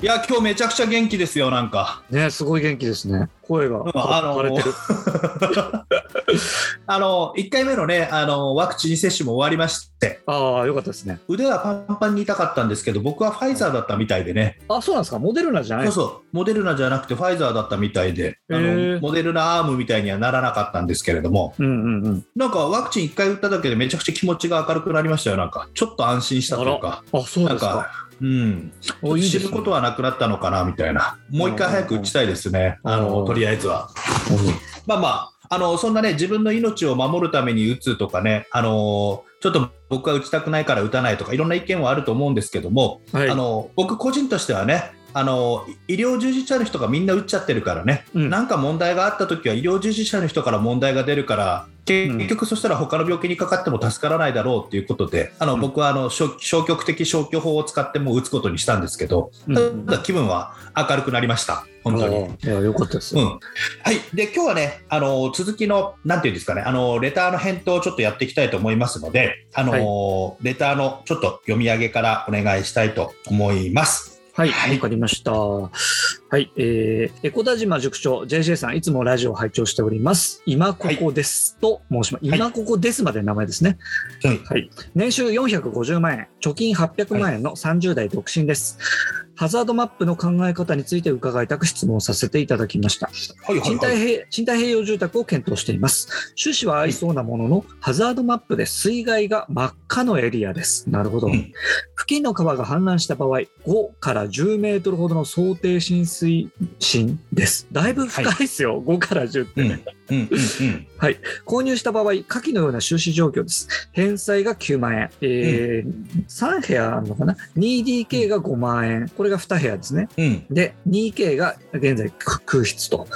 いや今日めちゃくちゃ元気ですよなんか。ねすごい元気ですね。声があの あの1回目のねあのワクチン接種も終わりまして。ああよかったですね。腕はパンパンに痛かったんですけど僕はファイザーだったみたいでね。あそうなんですか。モデルナじゃない。そうそう。モデルナじゃなくてファイザーだったみたいで。あのモデルナアームみたいにはならなかったんですけれども。うんうんうん。なんかワクチン1回打っただけでめちゃくちゃ気持ちが明るくなりましたよなんか。ちょっと安心したというか。あそうですかうん。おいいですね。死ぬことはなくなったのかなみたいな。もう一回早く打ちたいですね。うん。あのとりあえずは。まあまああのそんなね自分の命を守るために打つとかねあのちょっと僕は打ちたくないから打たないとかいろんな意見はあると思うんですけども、はい。あの僕個人としてはねあの医療従事者の人がみんな打っちゃってるからね、うん。なんか問題があった時は医療従事者の人から問題が出るから結局そしたら他の病気にかかっても助からないだろうっていうことであの、うん。僕はあの消消極的消去法を使ってもう打つことにしたんですけど、うん。ただ気分は明るくなりました。本当に。いやよかったです。うん、はい、で今日はね、あの続きの、なんていうんですかね、あのレターの返答をちょっとやっていきたいと思いますので、あのレターのちょっと読み上げからお願いしたいと思います。はい、はいわかりました。はい、えー、エコダ島塾長 JJ さん、いつもラジオを拝聴しております。今ここです、と申します。はい今ここですまでの名前ですね。はいはい。年収450万円、貯金800万円の30代独身です。ハザードマップの考え方について伺いたく質問させていただきました。はいはい賃貸はい。平賃貸併用住宅を検討しています。趣旨は合いそうなものの、ハザードマップで水害が真っ赤のエリアです。なるほど。うん付近の川が氾濫した場合、5から10メートルほどの想定浸水深です。だいぶ深いですよ、5から10ってね。うんうんうん購入した場合、下記のような収支状況です。返済が9万円、えー3部屋あるのかな ?2DK が5万円、これが2部屋ですね。うんで、2K が現在く空室と。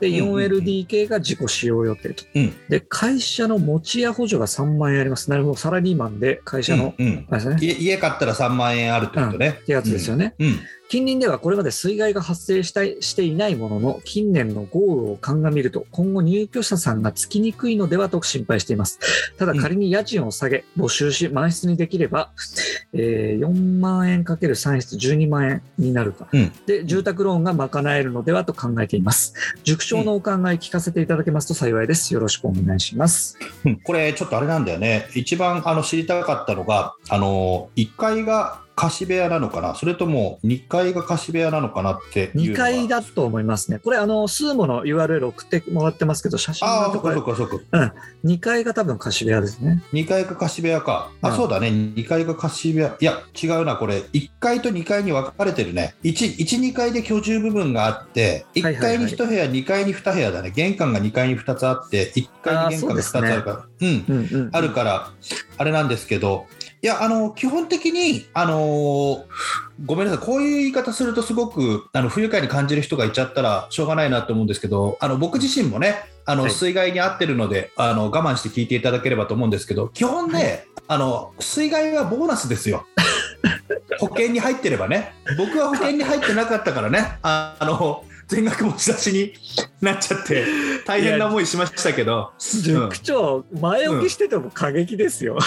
で、うんうんうん 4LDK が自己使用予定と。うんで、会社の持ち家補助が3万円あります。なるほど、サラリーマンで会社の、うんうんあれですね。家家買ったら3万円あるってことね。ってやつですよね。うん近隣ではこれまで水害が発生したいしていないものの、近年の豪雨を鑑みると、今後入居者さんがつきにくいのではと心配しています。ただ仮に家賃を下げ、募集し、満室にできれば、えー4万円かける3室12万円になるか。うんで、住宅ローンが賄えるのではと考えています。塾長のお考え聞かせていただけますと幸いです。よろしくお願いします。うんこれちょっとあれなんだよね。一番あの知りたかったのが、あの1階が貸し部屋なのかな、それとも2階が貸し部屋なのかなっていうの2が階だと思いますね。これ、あの、スーモの URL 送ってもらってますけど、写真ああ、そっかそっかそっか。2階が多分貸し部屋ですね。2階が貸し部屋か。あ、うんそうだね。2階が貸し部屋。いや、違うな。これ、1階と2階に分かれてるね。1、1 2階で居住部分があって、1はいはいはい階に1部屋、2階に2部屋だね。玄関が2階に2つあって、1階に玄関が2つあるから。うん。うんうん。あるから、あれなんですけど、いや、あの、基本的に、あのーごめんなさい、こういう言い方するとすごく、あの、不愉快に感じる人がいちゃったらしょうがないなと思うんですけど、あの、僕自身もね、あの、はい水害に遭ってるので、あの、我慢して聞いていただければと思うんですけど、基本ね、あの、水害はボーナスですよ。保険に入ってればね。僕は保険に入ってなかったからね、ああの、全額持ち出しになっちゃって、大変な思いしましたけど、塾長、前置きしてても過激ですよ。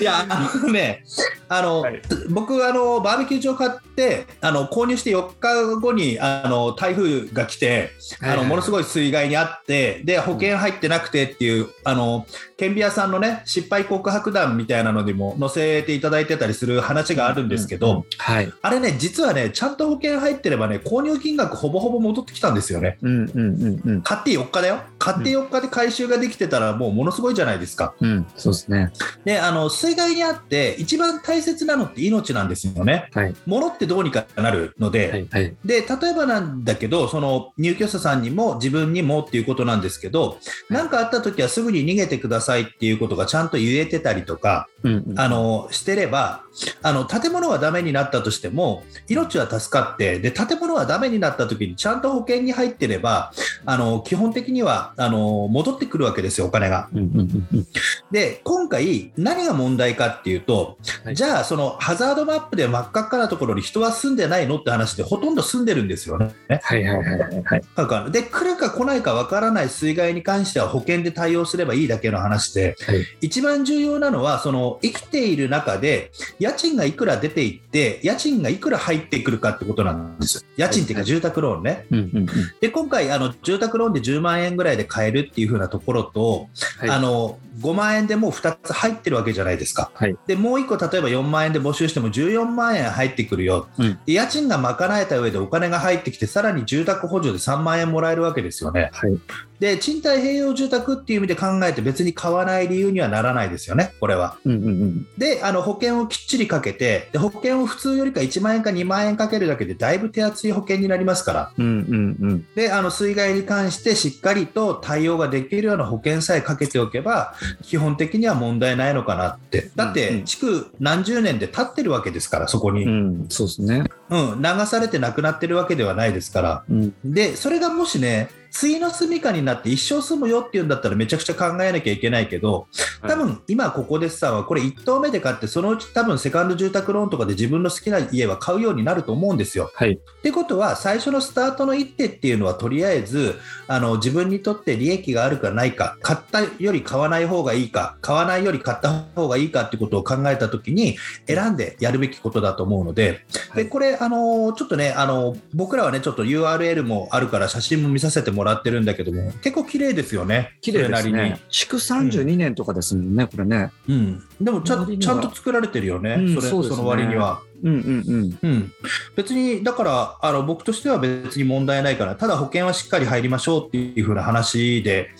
いや、あのね、あの、はい僕、あの、バーベキュー場買って、あの、購入して4日後に、あの、台風が来て、あの、ものすい。ごい水害にあって、で、保険入ってなくてっていう、あの、顕微屋さんのね、失敗告白談みたいなのにも載せていただいてたりする話があるんですけど、うんうんはい。あれね、実はね、ちゃんと保険入ってればね、購入金額ほぼほぼ戻ってきたんですよね。うんうんうんうん。買って4日だよ。買って4日で回収ができてたら、もうものすごいじゃないですか。うん、そうですね。で、あの、水害にあって、一番大切なのって命なんですよね。はい。物ってどうにかなるので、はい。はい。で、例えばなんだけど、その入居者さんにも自分にもっていうことなんですけど、何かあった時はすぐに逃げてくださいっていうことがちゃんと言えてたりとか、うんうん。あの、してれば、あの建物がダメになったとしても命は助かってで建物がダメになった時にちゃんと保険に入ってればあの基本的にはあの戻ってくるわけですよお金が。うんうんうんうん。で今回何が問題かっていうと、はい。じゃあそのハザードマップで真っ赤っかなところに人は住んでないの？って話でほとんど住んでるんですよね。はいはいはいはいからで来るか来ないかわからない水害に関しては保険で対応すればいいだけの話ではい。一番重要なのはその生きている中で家賃がいくら出ていって家賃がいくら入ってくるかってことなんです家賃っていうか住宅ローンね。うんうんうん。で今回あの住宅ローンで10万円ぐらいで買えるっていう風なところと、はい。あの5万円でもう2つ入ってるわけじゃないですか。はい。でもう1個例えば4万円で募集しても14万円入ってくるよ、うん。で家賃が賄えた上でお金が入ってきてさらに住宅補助で3万円もらえるわけですよね。はいで賃貸併用住宅っていう意味で考えて別に買わない理由にはならないですよね、これは。うんうんうん。であの保険をきっちりかけてで保険を普通よりか1万円か2万円かけるだけでだいぶ手厚い保険になりますから。うんうんうん。であの水害に関してしっかりと対応ができるような保険さえかけておけば基本的には問題ないのかなって。だっうんうん。て築何十年で経ってるわけですからそこに、うんうんそうですね。流されてなくなってるわけではないですから。うん。でそれがもしね次の住みかになって一生住むよっていうんだったらめちゃくちゃ考えなきゃいけないけど多分今ここでさんはこれ1棟目で買ってそのうち多分セカンド住宅ローンとかで自分の好きな家は買うようになると思うんですよ。はい。ってことは最初のスタートの一手っていうのはとりあえずあの自分にとって利益があるかないか買ったより買わない方がいいか買わないより買った方がいいかってことを考えた時に選んでやるべきことだと思うので。はい。でこれあのちょっとねあの僕らはねちょっと URL もあるから写真も見させてもらってるんだけども結構綺麗ですよね。綺麗ですそれなりに。ね。築32年とかですもんね、これね。うん、でもちゃちゃんと作られてるよね、うんそれそうですね。その割には。うんうんうん。うん、別にだからあの僕としては別に問題ないからただ保険はしっかり入りましょうっていう風な話で、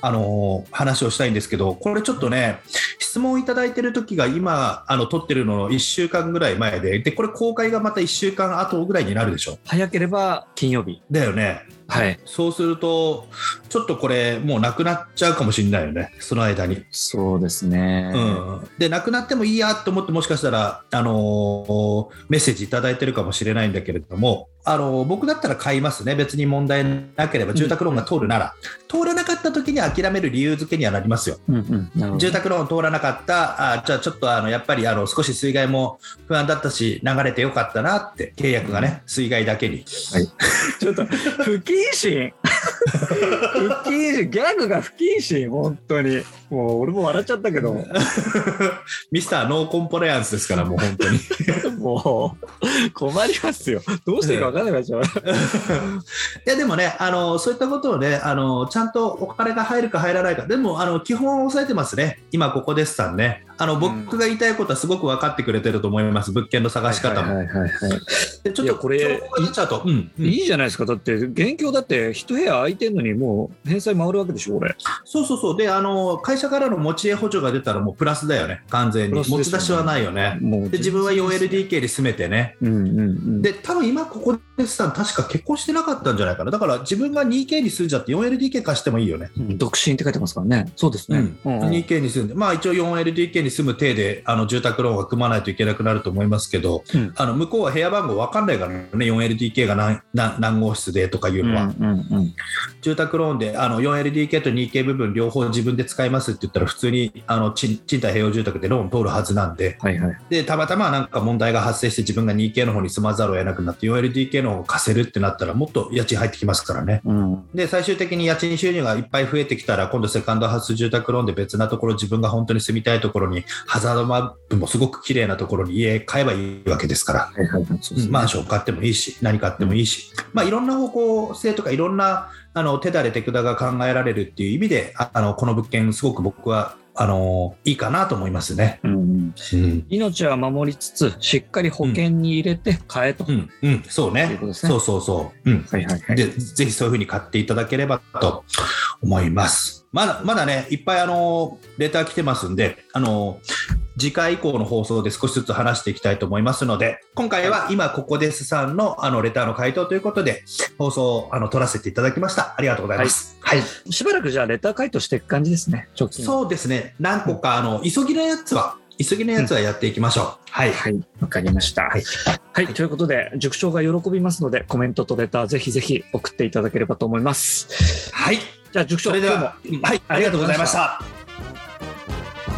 あのー話をしたいんですけどこれちょっとね質問いただいてる時が今あの撮ってるのの1週間ぐらい前ででこれ公開がまた1週間後ぐらいになるでしょ？早ければ金曜日。だよねはい。そうするとちょっとこれもうなくなっちゃうかもしれないよねその間に。そうですね。うん、でなくなってもいいやと思ってもしかしたら、あのーメッセージいただいてるかもしれないんだけれども、あのー僕だったら買いますね。別に問題なければ住宅ローンが通るなら、通らなかった時に諦める理由付けにはなりますよ。うんうん。住宅ローン通らなかった、あじゃあちょっとあのやっぱりあの少し水害も不安だったし、流れてよかったなって、契約がね、水害だけに。ちょっと、不謹慎。不謹慎。ギャグが不謹慎本当に。もう俺も笑っちゃったけど、ミスターノーコンプライアンスですから、もう本当に。もう困りますよ。どうしていいか分かんなくなっちゃう。いやでもねあの、そういったことをねあの、ちゃんとお金が入るか入らないか、でもあの基本を押さえてますね、今ここですさんね。あの僕が言いたいことはすごく分かってくれてると思います、物件の探し方も。でちょっとこれうんうんいいじゃないですか。だって、現況だって一部屋空いてんのにもう返済回るわけでしょ、俺。そうそうそうであの、会社からの持ち家補助が出たらもうプラスだよね、完全に。ね。持ち出しはないよね。で自分は 4LDK に住めてね。うんうんうん。で多分今ここでさん確か結婚してなかったんじゃないかな。だから自分が 2K に住んじゃって 4LDK 貸してもいいよね。うん。独身って書いてますからね。そうですね。うん。うん。2K に住んで、まあ一応 4LDK に住む体であの住宅ローンは組まないといけなくなると思いますけど、うん。あの向こうは部屋番号分かんないからね、4LDK が何何何号室でとかいうのは、うんうんうん住宅ローンであの 4LDK と 2K 部分両方自分で使いますって言ったら、普通にあの賃賃貸併用住宅でローン通るはずなんで、はいはい。でたまたまなんか問題が発生して、自分が 2K の方に住まざるを得なくなって、4LDK の方を貸せるってなったら、もっと家賃入ってきますからね。うん。で最終的に家賃収入がいっぱい増えてきたら今度セカンドハウス住宅ローンで別なところ自分が本当に住みたいところにハザードマップもすごく綺麗なところに家買えばいいわけですから、はいはいね。マンション買ってもいいし何買ってもいいし、まあ、いろんな方向性とかいろんなあの手だれ手札が考えられるっていう意味でああのこの物件すごく僕はあのいいかなと思いますね。うんうん。うん。命は守りつつ、しっかり保険に入れて買えと。うん。うん、そうね。ね。そうそうそう、うん、はいはいはい。でぜひそういうふうに買っていただければと思います。まだまだね、いっぱいあのレター来てますんで、あの次回以降の放送で少しずつ話していきたいと思いますので、今回は今ここですさんのあのレターの回答ということで、放送をあの取らせていただきました。ありがとうございます。はい、しばらくじゃあレター回答していく感じですね。直近。そうですね、何個かあの急ぎのやつは急ぎのやつはやっていきましょう。はい。はい、わかりました。はいはい、ということで、塾長が喜びますので、コメントとレター、ぜひぜひ送っていただければと思います。はい。じゃあ、塾長、それで今日もは、はい、ありがとうございました。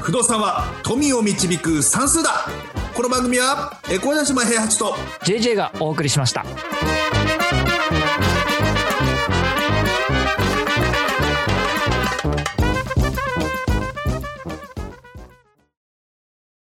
不動産は富を導く算数だこの番組は、え小田島平八と JJ がお送りしました。